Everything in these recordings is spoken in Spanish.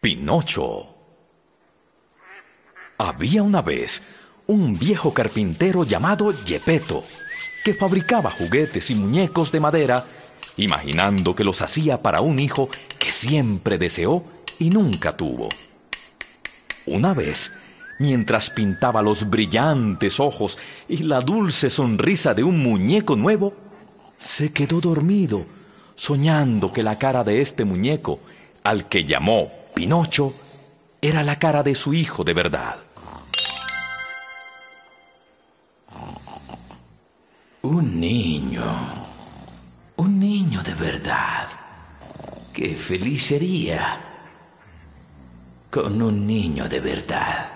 Pinocho. Había una vez un viejo carpintero llamado Gepetto, que fabricaba juguetes y muñecos de madera, imaginando que los hacía para un hijo que siempre deseó y nunca tuvo. Una vez, mientras pintaba los brillantes ojos y la dulce sonrisa de un muñeco nuevo, se quedó dormido, soñando que la cara de este muñeco, al que llamó Pinocho, era la cara de su hijo de verdad. Un niño. Un niño de verdad. Qué feliz sería con un niño de verdad.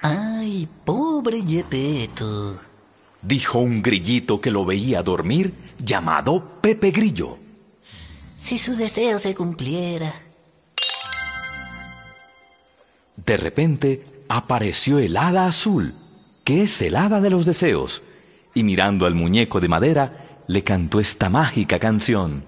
Ay, pobre Gepetto. Dijo un grillito que lo veía dormir llamado Pepe Grillo. Si su deseo se cumpliera. De repente apareció el hada azul, que es el hada de los deseos, y mirando al muñeco de madera, le cantó esta mágica canción.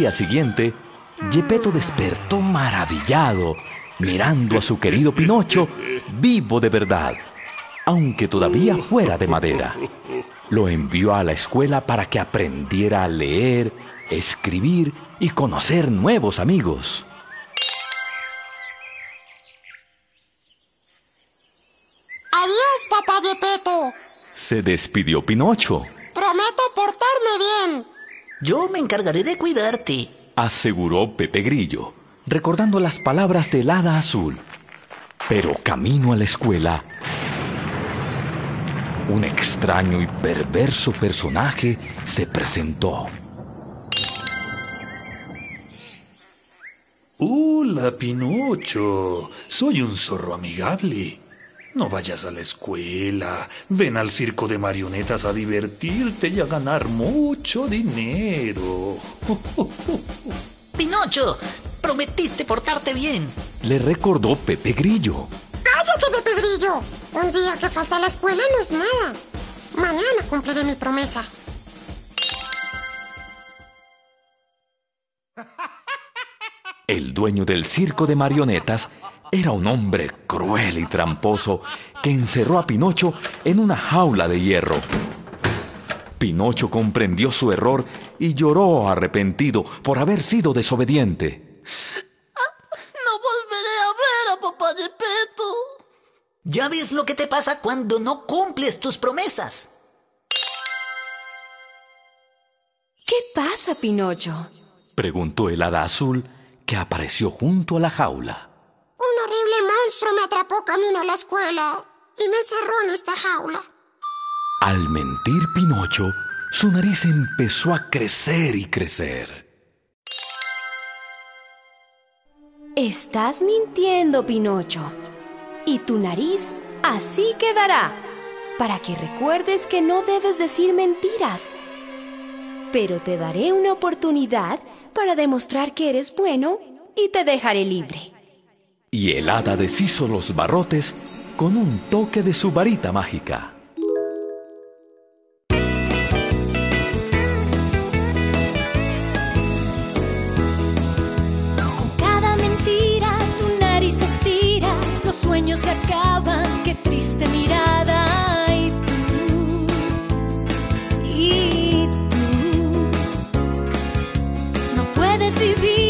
Día siguiente, Gepetto despertó maravillado, mirando a su querido Pinocho vivo de verdad, aunque todavía fuera de madera. Lo envió a la escuela para que aprendiera a leer, escribir y conocer nuevos amigos. Adiós, papá Gepetto. Se despidió Pinocho. Prometo portarme bien. Yo me encargaré de cuidarte, aseguró Pepe Grillo, recordando las palabras del hada azul. Pero camino a la escuela, un extraño y perverso personaje se presentó. Hola, Pinocho. Soy un zorro amigable. No vayas a la escuela. Ven al circo de marionetas a divertirte y a ganar mucho dinero. Pinocho, prometiste portarte bien. Le recordó Pepe Grillo. ¡Cállate, Pepe Grillo! Un día que falta a la escuela no es nada. Mañana cumpliré mi promesa. El dueño del circo de marionetas era un hombre cruel y tramposo que encerró a Pinocho en una jaula de hierro. Pinocho comprendió su error y lloró arrepentido por haber sido desobediente. No volveré a ver a papá Gepetto. Ya ves lo que te pasa cuando no cumples tus promesas. ¿Qué pasa, Pinocho? Preguntó el hada azul que apareció junto a la jaula monstruo me atrapó camino a la escuela y me encerró en esta jaula. Al mentir Pinocho, su nariz empezó a crecer y crecer. Estás mintiendo, Pinocho. Y tu nariz así quedará, para que recuerdes que no debes decir mentiras. Pero te daré una oportunidad para demostrar que eres bueno y te dejaré libre y el hada deshizo los barrotes con un toque de su varita mágica. Con cada mentira tu nariz se estira, los sueños se acaban, qué triste mirada. Y tú, y tú, no puedes vivir.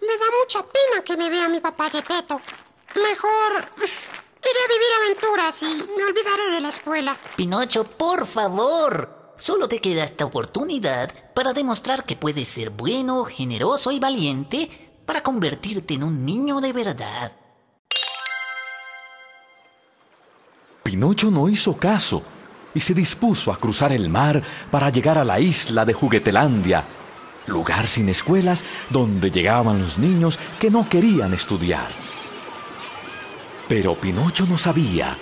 Me da mucha pena que me vea mi papá Gepetto. Mejor iré a vivir aventuras y me olvidaré de la escuela. Pinocho, por favor. Solo te queda esta oportunidad para demostrar que puedes ser bueno, generoso y valiente para convertirte en un niño de verdad. Pinocho no hizo caso y se dispuso a cruzar el mar para llegar a la isla de Juguetelandia, lugar sin escuelas donde llegaban los niños que no querían estudiar. Pero Pinocho no sabía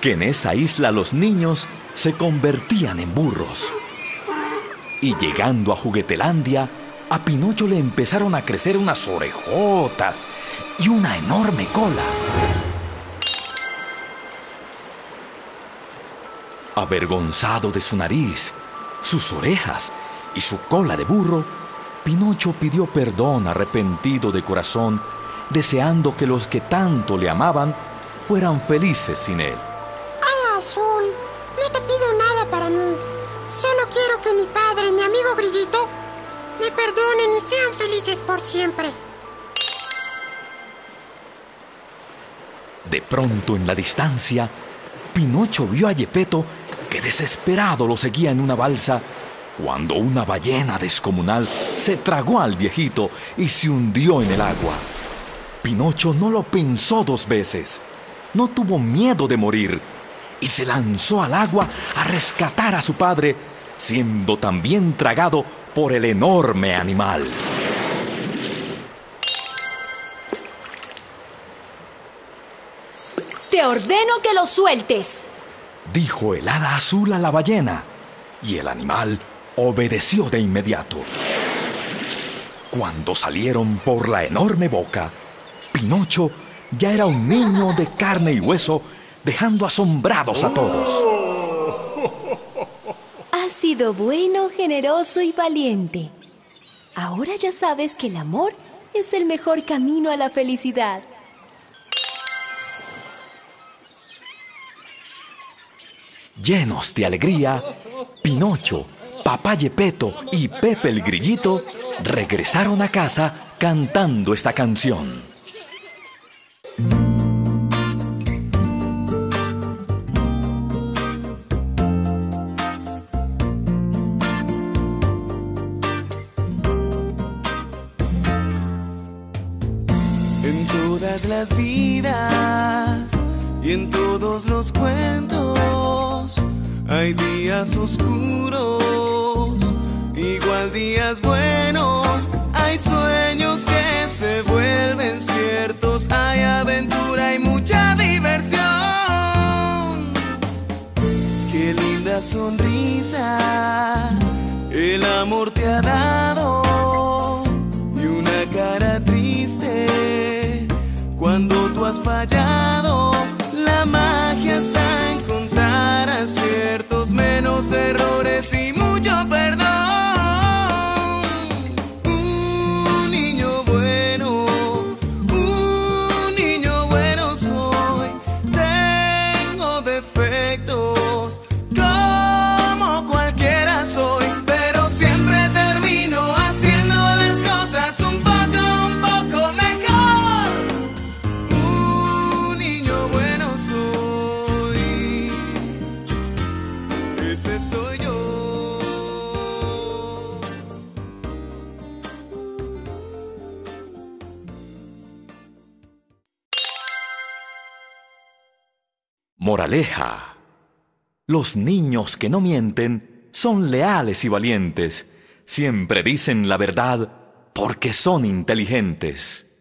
que en esa isla los niños se convertían en burros. Y llegando a Juguetelandia, a Pinocho le empezaron a crecer unas orejotas y una enorme cola. Avergonzado de su nariz, sus orejas y su cola de burro, Pinocho pidió perdón arrepentido de corazón, deseando que los que tanto le amaban fueran felices sin él. Hada Azul, no te pido nada para mí. Solo quiero que mi padre y mi amigo Grillito me perdonen y sean felices por siempre. De pronto en la distancia, Pinocho vio a Yepeto que desesperado lo seguía en una balsa cuando una ballena descomunal se tragó al viejito y se hundió en el agua. Pinocho no lo pensó dos veces, no tuvo miedo de morir y se lanzó al agua a rescatar a su padre, siendo también tragado por el enorme animal. Te ordeno que lo sueltes. Dijo el hada azul a la ballena, y el animal obedeció de inmediato. Cuando salieron por la enorme boca, Pinocho ya era un niño de carne y hueso, dejando asombrados a todos. Has sido bueno, generoso y valiente. Ahora ya sabes que el amor es el mejor camino a la felicidad. Llenos de alegría, Pinocho, Papá Yepeto y Pepe el Grillito regresaron a casa cantando esta canción. En todas las vidas y en todos los cuentos hay días oscuros, igual días buenos. Hay sueños que se vuelven ciertos, hay aventura y mucha diversión. Qué linda sonrisa el amor te ha dado y una cara triste cuando tú has fallado. La magia está errores y Moraleja. Los niños que no mienten son leales y valientes. Siempre dicen la verdad porque son inteligentes.